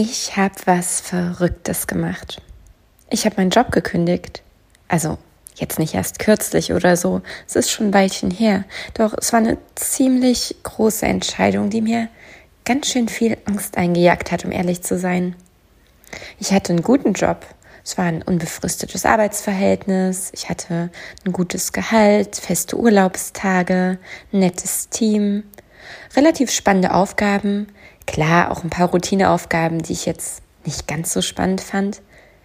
Ich habe was Verrücktes gemacht. Ich habe meinen Job gekündigt. Also jetzt nicht erst kürzlich oder so, es ist schon ein Weilchen her. Doch es war eine ziemlich große Entscheidung, die mir ganz schön viel Angst eingejagt hat, um ehrlich zu sein. Ich hatte einen guten Job. Es war ein unbefristetes Arbeitsverhältnis. Ich hatte ein gutes Gehalt, feste Urlaubstage, ein nettes Team, relativ spannende Aufgaben, Klar, auch ein paar Routineaufgaben, die ich jetzt nicht ganz so spannend fand.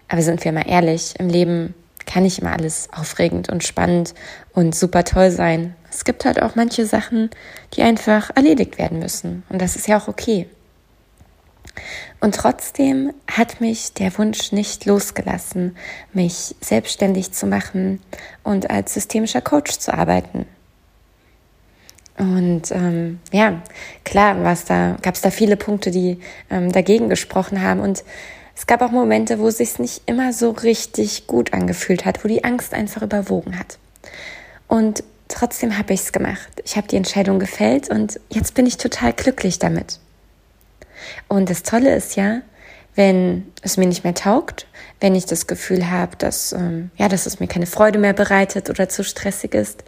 Aber sind wir mal ehrlich, im Leben kann nicht immer alles aufregend und spannend und super toll sein. Es gibt halt auch manche Sachen, die einfach erledigt werden müssen. Und das ist ja auch okay. Und trotzdem hat mich der Wunsch nicht losgelassen, mich selbstständig zu machen und als systemischer Coach zu arbeiten. Und ähm, ja, klar da, gab es da viele Punkte, die ähm, dagegen gesprochen haben. Und es gab auch Momente, wo es sich nicht immer so richtig gut angefühlt hat, wo die Angst einfach überwogen hat. Und trotzdem habe ich es gemacht. Ich habe die Entscheidung gefällt und jetzt bin ich total glücklich damit. Und das Tolle ist ja, wenn es mir nicht mehr taugt, wenn ich das Gefühl habe, dass, ähm, ja, dass es mir keine Freude mehr bereitet oder zu stressig ist,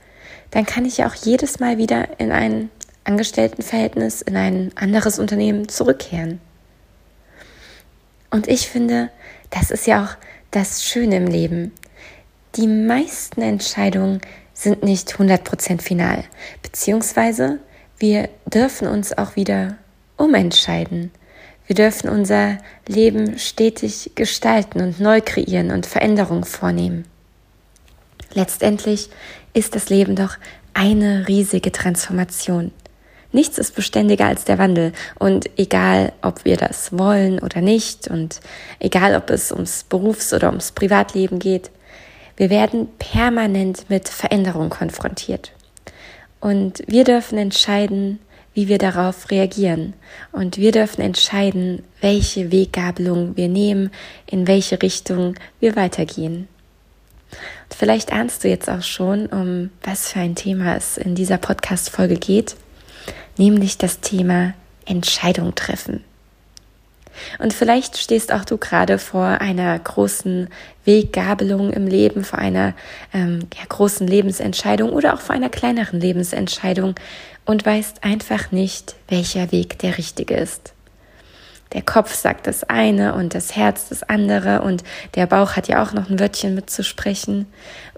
dann kann ich ja auch jedes Mal wieder in ein Angestelltenverhältnis, in ein anderes Unternehmen zurückkehren. Und ich finde, das ist ja auch das Schöne im Leben. Die meisten Entscheidungen sind nicht 100% final, beziehungsweise wir dürfen uns auch wieder umentscheiden. Wir dürfen unser Leben stetig gestalten und neu kreieren und Veränderungen vornehmen. Letztendlich ist das Leben doch eine riesige Transformation. Nichts ist beständiger als der Wandel. Und egal, ob wir das wollen oder nicht, und egal, ob es ums Berufs- oder ums Privatleben geht, wir werden permanent mit Veränderung konfrontiert. Und wir dürfen entscheiden, wie wir darauf reagieren. Und wir dürfen entscheiden, welche Weggabelung wir nehmen, in welche Richtung wir weitergehen. Vielleicht ahnst du jetzt auch schon, um was für ein Thema es in dieser Podcast-Folge geht, nämlich das Thema Entscheidung treffen. Und vielleicht stehst auch du gerade vor einer großen Weggabelung im Leben, vor einer ähm, ja, großen Lebensentscheidung oder auch vor einer kleineren Lebensentscheidung und weißt einfach nicht, welcher Weg der richtige ist. Der Kopf sagt das eine und das Herz das andere und der Bauch hat ja auch noch ein Wörtchen mitzusprechen.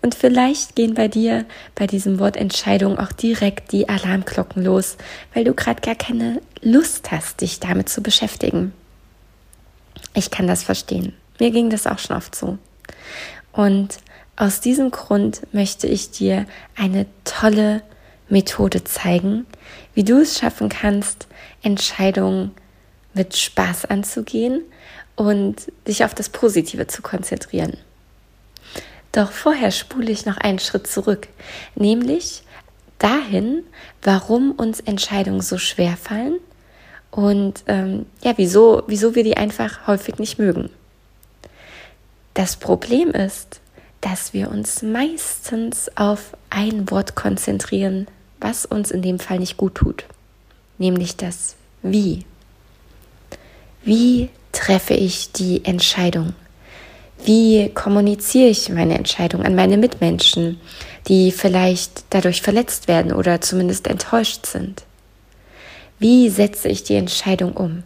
Und vielleicht gehen bei dir bei diesem Wort Entscheidung auch direkt die Alarmglocken los, weil du gerade gar keine Lust hast, dich damit zu beschäftigen. Ich kann das verstehen. Mir ging das auch schon oft so. Und aus diesem Grund möchte ich dir eine tolle Methode zeigen, wie du es schaffen kannst, Entscheidungen mit Spaß anzugehen und dich auf das Positive zu konzentrieren. Doch vorher spule ich noch einen Schritt zurück, nämlich dahin, warum uns Entscheidungen so schwer fallen und ähm, ja, wieso, wieso wir die einfach häufig nicht mögen. Das Problem ist, dass wir uns meistens auf ein Wort konzentrieren, was uns in dem Fall nicht gut tut, nämlich das Wie. Wie treffe ich die Entscheidung? Wie kommuniziere ich meine Entscheidung an meine Mitmenschen, die vielleicht dadurch verletzt werden oder zumindest enttäuscht sind? Wie setze ich die Entscheidung um?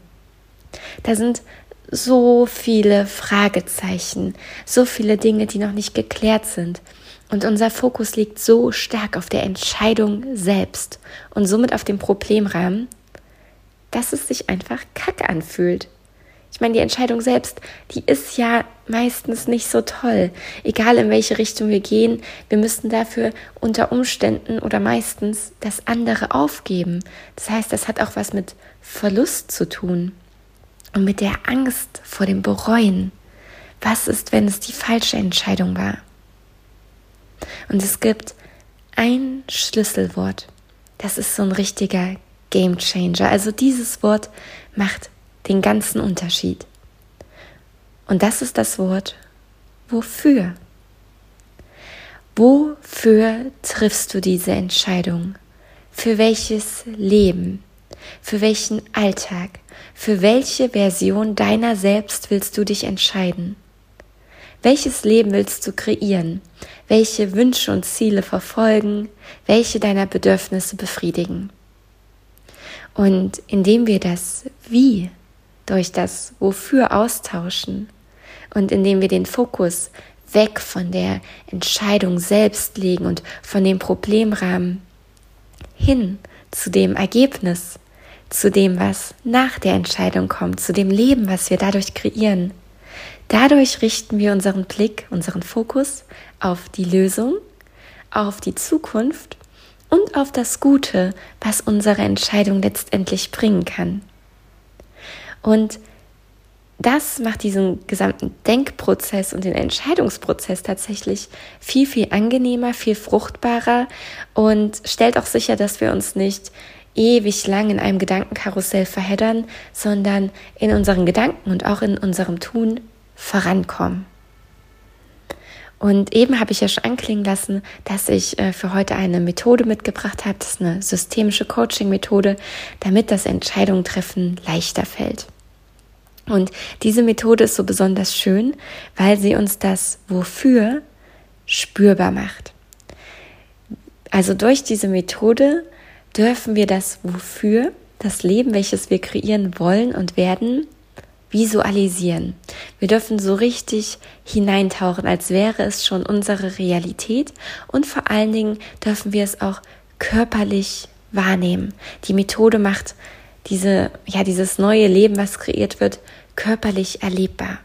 Da sind so viele Fragezeichen, so viele Dinge, die noch nicht geklärt sind. Und unser Fokus liegt so stark auf der Entscheidung selbst und somit auf dem Problemrahmen, dass es sich einfach kacke anfühlt. Ich meine, die Entscheidung selbst, die ist ja meistens nicht so toll. Egal in welche Richtung wir gehen, wir müssten dafür unter Umständen oder meistens das andere aufgeben. Das heißt, das hat auch was mit Verlust zu tun und mit der Angst vor dem Bereuen. Was ist, wenn es die falsche Entscheidung war? Und es gibt ein Schlüsselwort. Das ist so ein richtiger Game Changer. Also dieses Wort macht den ganzen Unterschied. Und das ist das Wort wofür. Wofür triffst du diese Entscheidung? Für welches Leben? Für welchen Alltag? Für welche Version deiner selbst willst du dich entscheiden? Welches Leben willst du kreieren? Welche Wünsche und Ziele verfolgen? Welche deiner Bedürfnisse befriedigen? Und indem wir das Wie durch das Wofür austauschen und indem wir den Fokus weg von der Entscheidung selbst legen und von dem Problemrahmen hin zu dem Ergebnis, zu dem, was nach der Entscheidung kommt, zu dem Leben, was wir dadurch kreieren, Dadurch richten wir unseren Blick, unseren Fokus auf die Lösung, auf die Zukunft und auf das Gute, was unsere Entscheidung letztendlich bringen kann. Und das macht diesen gesamten Denkprozess und den Entscheidungsprozess tatsächlich viel, viel angenehmer, viel fruchtbarer und stellt auch sicher, dass wir uns nicht ewig lang in einem Gedankenkarussell verheddern, sondern in unseren Gedanken und auch in unserem Tun vorankommen. Und eben habe ich ja schon anklingen lassen, dass ich äh, für heute eine Methode mitgebracht habe. Das ist eine systemische Coaching-Methode, damit das Entscheidungen treffen leichter fällt. Und diese Methode ist so besonders schön, weil sie uns das Wofür spürbar macht. Also durch diese Methode dürfen wir das Wofür, das Leben, welches wir kreieren wollen und werden, visualisieren. Wir dürfen so richtig hineintauchen, als wäre es schon unsere Realität und vor allen Dingen dürfen wir es auch körperlich wahrnehmen. Die Methode macht diese, ja, dieses neue Leben, was kreiert wird, körperlich erlebbar.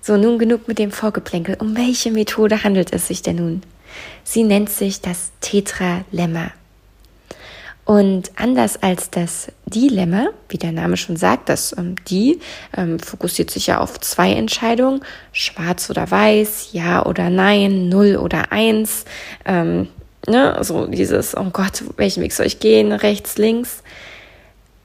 So, nun genug mit dem Vorgeplänkel. Um welche Methode handelt es sich denn nun? Sie nennt sich das Tetralemma. Und anders als das Dilemma, wie der Name schon sagt, das ähm, Die ähm, fokussiert sich ja auf zwei Entscheidungen, schwarz oder weiß, ja oder nein, null oder eins, ähm, ne, so dieses, oh Gott, welchen Weg soll ich gehen, rechts, links.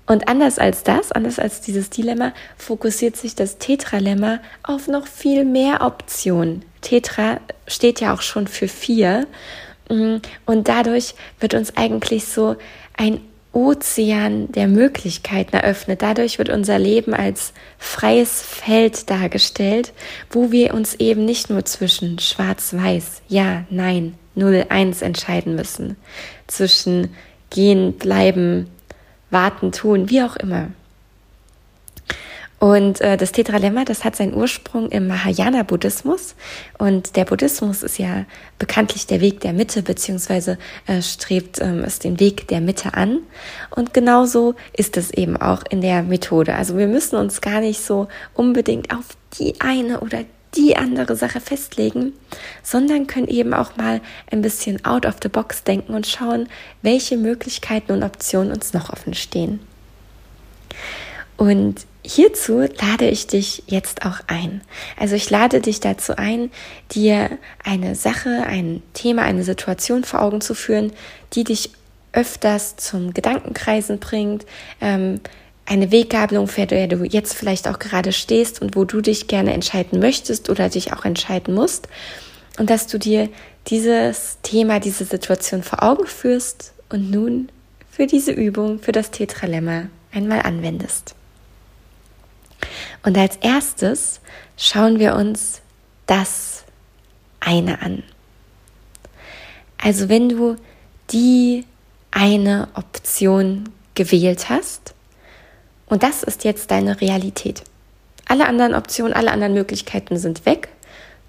Und anders als das, anders als dieses Dilemma, fokussiert sich das Tetralemma auf noch viel mehr Optionen. Tetra steht ja auch schon für vier. Mm, und dadurch wird uns eigentlich so ein Ozean der Möglichkeiten eröffnet. Dadurch wird unser Leben als freies Feld dargestellt, wo wir uns eben nicht nur zwischen schwarz-weiß, ja, nein, 0-1 entscheiden müssen, zwischen gehen, bleiben, warten, tun, wie auch immer. Und äh, das Tetralemma, das hat seinen Ursprung im Mahayana-Buddhismus. Und der Buddhismus ist ja bekanntlich der Weg der Mitte, beziehungsweise äh, strebt ähm, es den Weg der Mitte an. Und genauso ist es eben auch in der Methode. Also wir müssen uns gar nicht so unbedingt auf die eine oder die andere Sache festlegen, sondern können eben auch mal ein bisschen out of the box denken und schauen, welche Möglichkeiten und Optionen uns noch offen stehen. Und hierzu lade ich dich jetzt auch ein. Also ich lade dich dazu ein, dir eine Sache, ein Thema, eine Situation vor Augen zu führen, die dich öfters zum Gedankenkreisen bringt, ähm, eine Weggabelung, für der du jetzt vielleicht auch gerade stehst und wo du dich gerne entscheiden möchtest oder dich auch entscheiden musst. Und dass du dir dieses Thema, diese Situation vor Augen führst und nun für diese Übung, für das Tetralemma einmal anwendest. Und als erstes schauen wir uns das eine an. Also wenn du die eine Option gewählt hast und das ist jetzt deine Realität. Alle anderen Optionen, alle anderen Möglichkeiten sind weg.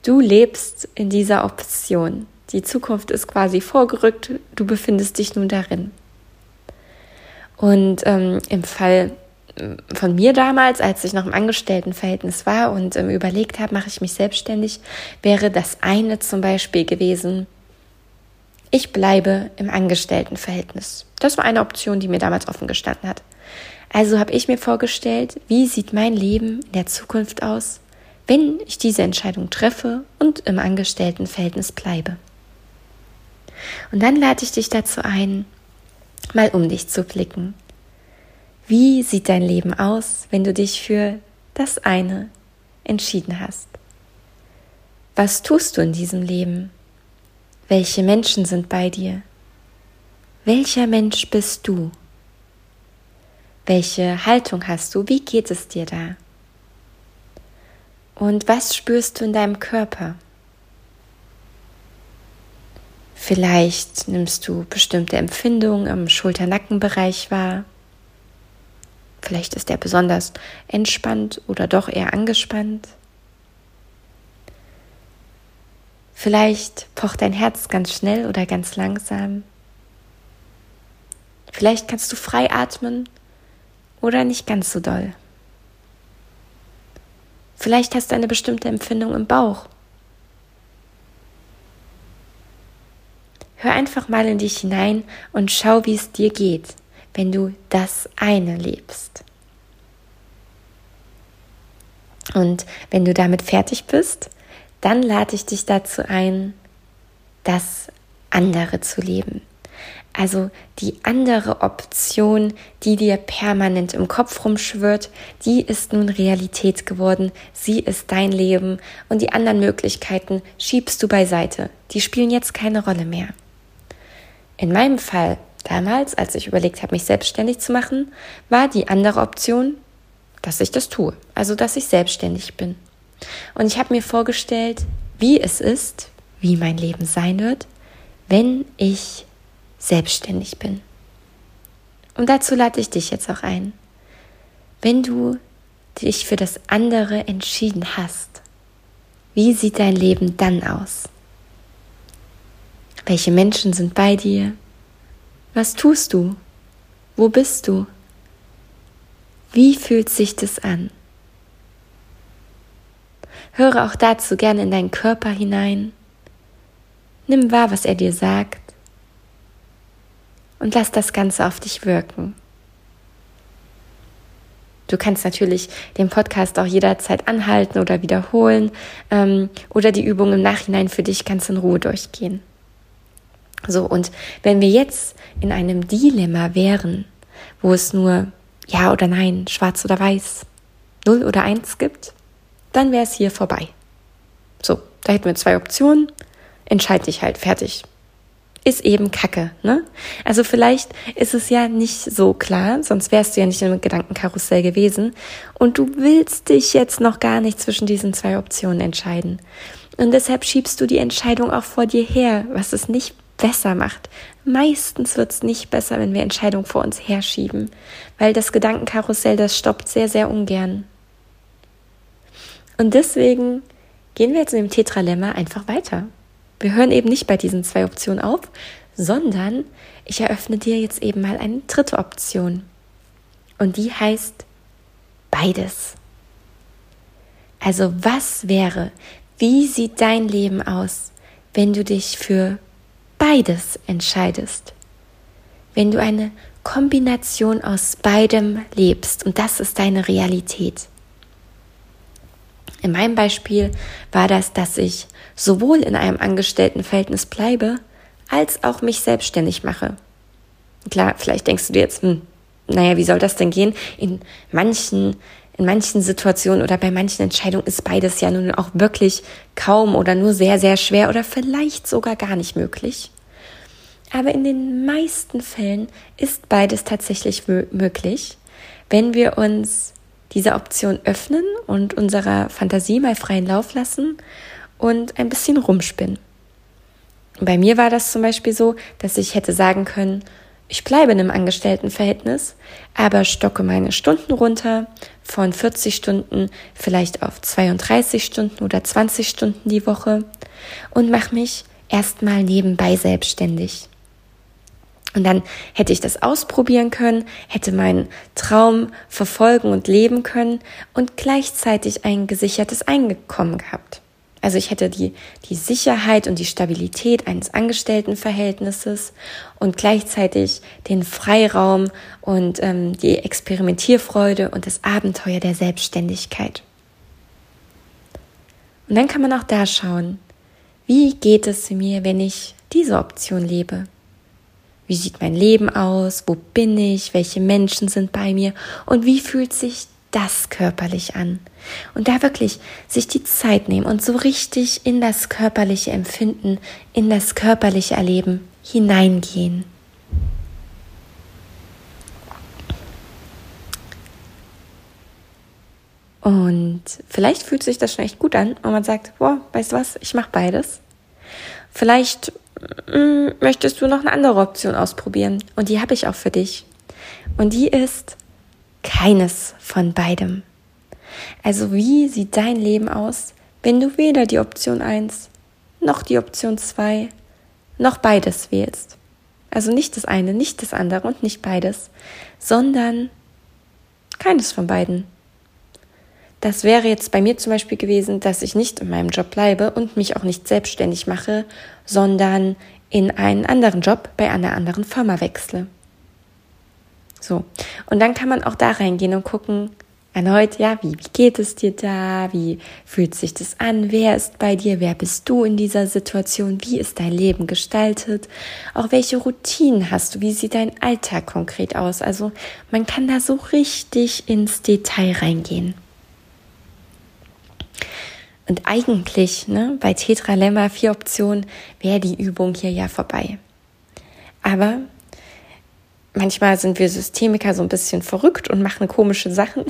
Du lebst in dieser Option. Die Zukunft ist quasi vorgerückt. Du befindest dich nun darin. Und ähm, im Fall von mir damals, als ich noch im Angestelltenverhältnis war und ähm, überlegt habe, mache ich mich selbstständig, wäre das eine zum Beispiel gewesen, ich bleibe im Angestelltenverhältnis. Das war eine Option, die mir damals offen gestanden hat. Also habe ich mir vorgestellt, wie sieht mein Leben in der Zukunft aus, wenn ich diese Entscheidung treffe und im Angestelltenverhältnis bleibe. Und dann lade ich dich dazu ein, mal um dich zu blicken. Wie sieht dein Leben aus, wenn du dich für das eine entschieden hast? Was tust du in diesem Leben? Welche Menschen sind bei dir? Welcher Mensch bist du? Welche Haltung hast du? Wie geht es dir da? Und was spürst du in deinem Körper? Vielleicht nimmst du bestimmte Empfindungen im Schulter-Nacken-Bereich wahr. Vielleicht ist er besonders entspannt oder doch eher angespannt. Vielleicht pocht dein Herz ganz schnell oder ganz langsam. Vielleicht kannst du frei atmen oder nicht ganz so doll. Vielleicht hast du eine bestimmte Empfindung im Bauch. Hör einfach mal in dich hinein und schau, wie es dir geht wenn du das eine lebst. Und wenn du damit fertig bist, dann lade ich dich dazu ein, das andere zu leben. Also die andere Option, die dir permanent im Kopf rumschwirrt, die ist nun Realität geworden. Sie ist dein Leben und die anderen Möglichkeiten schiebst du beiseite. Die spielen jetzt keine Rolle mehr. In meinem Fall Damals, als ich überlegt habe, mich selbstständig zu machen, war die andere Option, dass ich das tue, also dass ich selbstständig bin. Und ich habe mir vorgestellt, wie es ist, wie mein Leben sein wird, wenn ich selbstständig bin. Und dazu lade ich dich jetzt auch ein. Wenn du dich für das andere entschieden hast, wie sieht dein Leben dann aus? Welche Menschen sind bei dir? Was tust du? Wo bist du? Wie fühlt sich das an? Höre auch dazu gerne in deinen Körper hinein. Nimm wahr, was er dir sagt. Und lass das Ganze auf dich wirken. Du kannst natürlich den Podcast auch jederzeit anhalten oder wiederholen ähm, oder die Übung im Nachhinein für dich ganz in Ruhe durchgehen. So, und wenn wir jetzt in einem Dilemma wären, wo es nur Ja oder Nein, Schwarz oder Weiß, Null oder Eins gibt, dann wäre es hier vorbei. So, da hätten wir zwei Optionen, entscheid dich halt, fertig. Ist eben Kacke, ne? Also vielleicht ist es ja nicht so klar, sonst wärst du ja nicht im Gedankenkarussell gewesen und du willst dich jetzt noch gar nicht zwischen diesen zwei Optionen entscheiden. Und deshalb schiebst du die Entscheidung auch vor dir her, was es nicht besser macht. Meistens wird es nicht besser, wenn wir Entscheidungen vor uns herschieben, weil das Gedankenkarussell, das stoppt sehr, sehr ungern. Und deswegen gehen wir jetzt in dem Tetralemma einfach weiter. Wir hören eben nicht bei diesen zwei Optionen auf, sondern ich eröffne dir jetzt eben mal eine dritte Option. Und die heißt beides. Also was wäre, wie sieht dein Leben aus, wenn du dich für beides entscheidest, wenn du eine Kombination aus beidem lebst und das ist deine Realität. In meinem Beispiel war das, dass ich sowohl in einem Angestelltenverhältnis bleibe, als auch mich selbstständig mache. Klar, vielleicht denkst du dir jetzt, hm, naja, wie soll das denn gehen? In manchen in manchen Situationen oder bei manchen Entscheidungen ist beides ja nun auch wirklich kaum oder nur sehr, sehr schwer oder vielleicht sogar gar nicht möglich. Aber in den meisten Fällen ist beides tatsächlich möglich, wenn wir uns diese Option öffnen und unserer Fantasie mal freien Lauf lassen und ein bisschen rumspinnen. Bei mir war das zum Beispiel so, dass ich hätte sagen können, ich bleibe in einem Angestelltenverhältnis, aber stocke meine Stunden runter von 40 Stunden vielleicht auf 32 Stunden oder 20 Stunden die Woche und mache mich erstmal nebenbei selbstständig. Und dann hätte ich das ausprobieren können, hätte meinen Traum verfolgen und leben können und gleichzeitig ein gesichertes Einkommen gehabt. Also ich hätte die, die Sicherheit und die Stabilität eines Angestelltenverhältnisses und gleichzeitig den Freiraum und ähm, die Experimentierfreude und das Abenteuer der Selbstständigkeit. Und dann kann man auch da schauen, wie geht es mir, wenn ich diese Option lebe? Wie sieht mein Leben aus? Wo bin ich? Welche Menschen sind bei mir? Und wie fühlt sich das körperlich an? Und da wirklich sich die Zeit nehmen und so richtig in das körperliche Empfinden, in das körperliche Erleben hineingehen. Und vielleicht fühlt sich das schon echt gut an und man sagt, boah, weißt du was, ich mache beides. Vielleicht mm, möchtest du noch eine andere Option ausprobieren und die habe ich auch für dich. Und die ist keines von beidem. Also wie sieht dein Leben aus, wenn du weder die Option 1 noch die Option 2 noch beides wählst? Also nicht das eine, nicht das andere und nicht beides, sondern keines von beiden. Das wäre jetzt bei mir zum Beispiel gewesen, dass ich nicht in meinem Job bleibe und mich auch nicht selbstständig mache, sondern in einen anderen Job bei einer anderen Firma wechsle. So. Und dann kann man auch da reingehen und gucken, erneut, ja, wie, wie geht es dir da? Wie fühlt sich das an? Wer ist bei dir? Wer bist du in dieser Situation? Wie ist dein Leben gestaltet? Auch welche Routinen hast du? Wie sieht dein Alltag konkret aus? Also man kann da so richtig ins Detail reingehen. Und eigentlich, ne, bei Tetralemma vier Optionen, wäre die Übung hier ja vorbei. Aber manchmal sind wir Systemiker so ein bisschen verrückt und machen komische Sachen.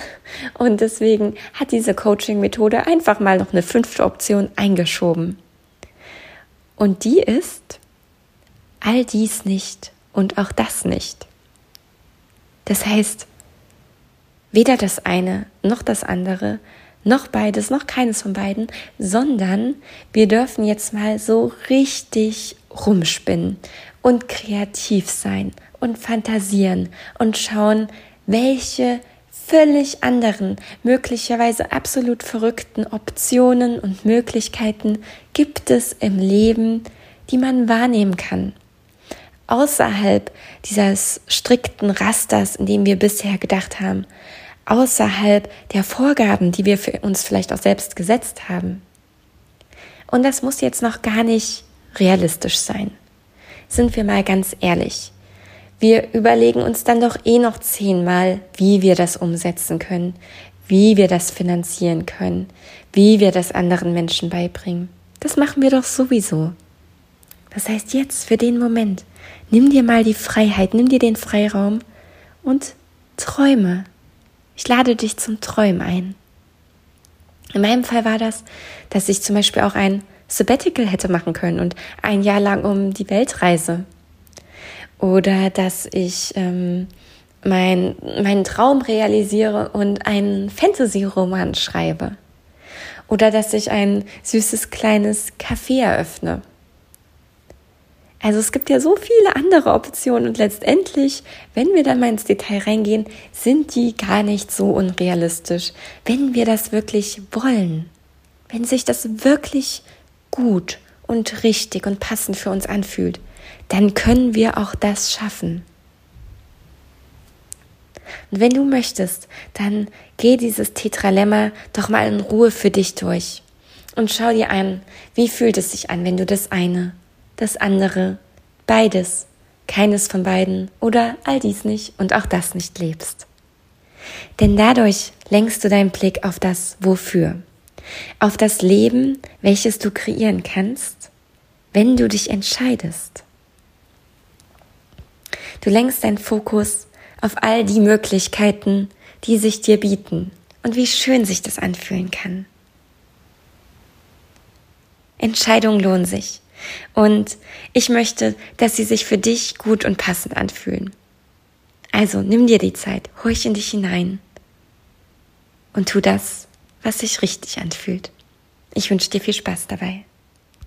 Und deswegen hat diese Coaching-Methode einfach mal noch eine fünfte Option eingeschoben. Und die ist all dies nicht und auch das nicht. Das heißt, weder das eine noch das andere noch beides, noch keines von beiden, sondern wir dürfen jetzt mal so richtig rumspinnen und kreativ sein und fantasieren und schauen, welche völlig anderen, möglicherweise absolut verrückten Optionen und Möglichkeiten gibt es im Leben, die man wahrnehmen kann. Außerhalb dieses strikten Rasters, in dem wir bisher gedacht haben, außerhalb der Vorgaben, die wir für uns vielleicht auch selbst gesetzt haben. Und das muss jetzt noch gar nicht realistisch sein. Sind wir mal ganz ehrlich. Wir überlegen uns dann doch eh noch zehnmal, wie wir das umsetzen können, wie wir das finanzieren können, wie wir das anderen Menschen beibringen. Das machen wir doch sowieso. Das heißt jetzt für den Moment, nimm dir mal die Freiheit, nimm dir den Freiraum und träume. Ich lade dich zum Träumen ein. In meinem Fall war das, dass ich zum Beispiel auch ein Sabbatical hätte machen können und ein Jahr lang um die Welt reise. Oder dass ich ähm, mein, meinen Traum realisiere und einen Fantasy-Roman schreibe. Oder dass ich ein süßes kleines Café eröffne. Also es gibt ja so viele andere Optionen und letztendlich, wenn wir dann mal ins Detail reingehen, sind die gar nicht so unrealistisch, wenn wir das wirklich wollen, wenn sich das wirklich gut und richtig und passend für uns anfühlt, dann können wir auch das schaffen. Und wenn du möchtest, dann geh dieses Tetralemma doch mal in Ruhe für dich durch und schau dir an, wie fühlt es sich an, wenn du das eine das andere, beides, keines von beiden oder all dies nicht und auch das nicht lebst. Denn dadurch lenkst du deinen Blick auf das Wofür, auf das Leben, welches du kreieren kannst, wenn du dich entscheidest. Du lenkst deinen Fokus auf all die Möglichkeiten, die sich dir bieten und wie schön sich das anfühlen kann. Entscheidungen lohnen sich. Und ich möchte, dass sie sich für dich gut und passend anfühlen. Also nimm dir die Zeit, horch in dich hinein und tu das, was sich richtig anfühlt. Ich wünsche dir viel Spaß dabei.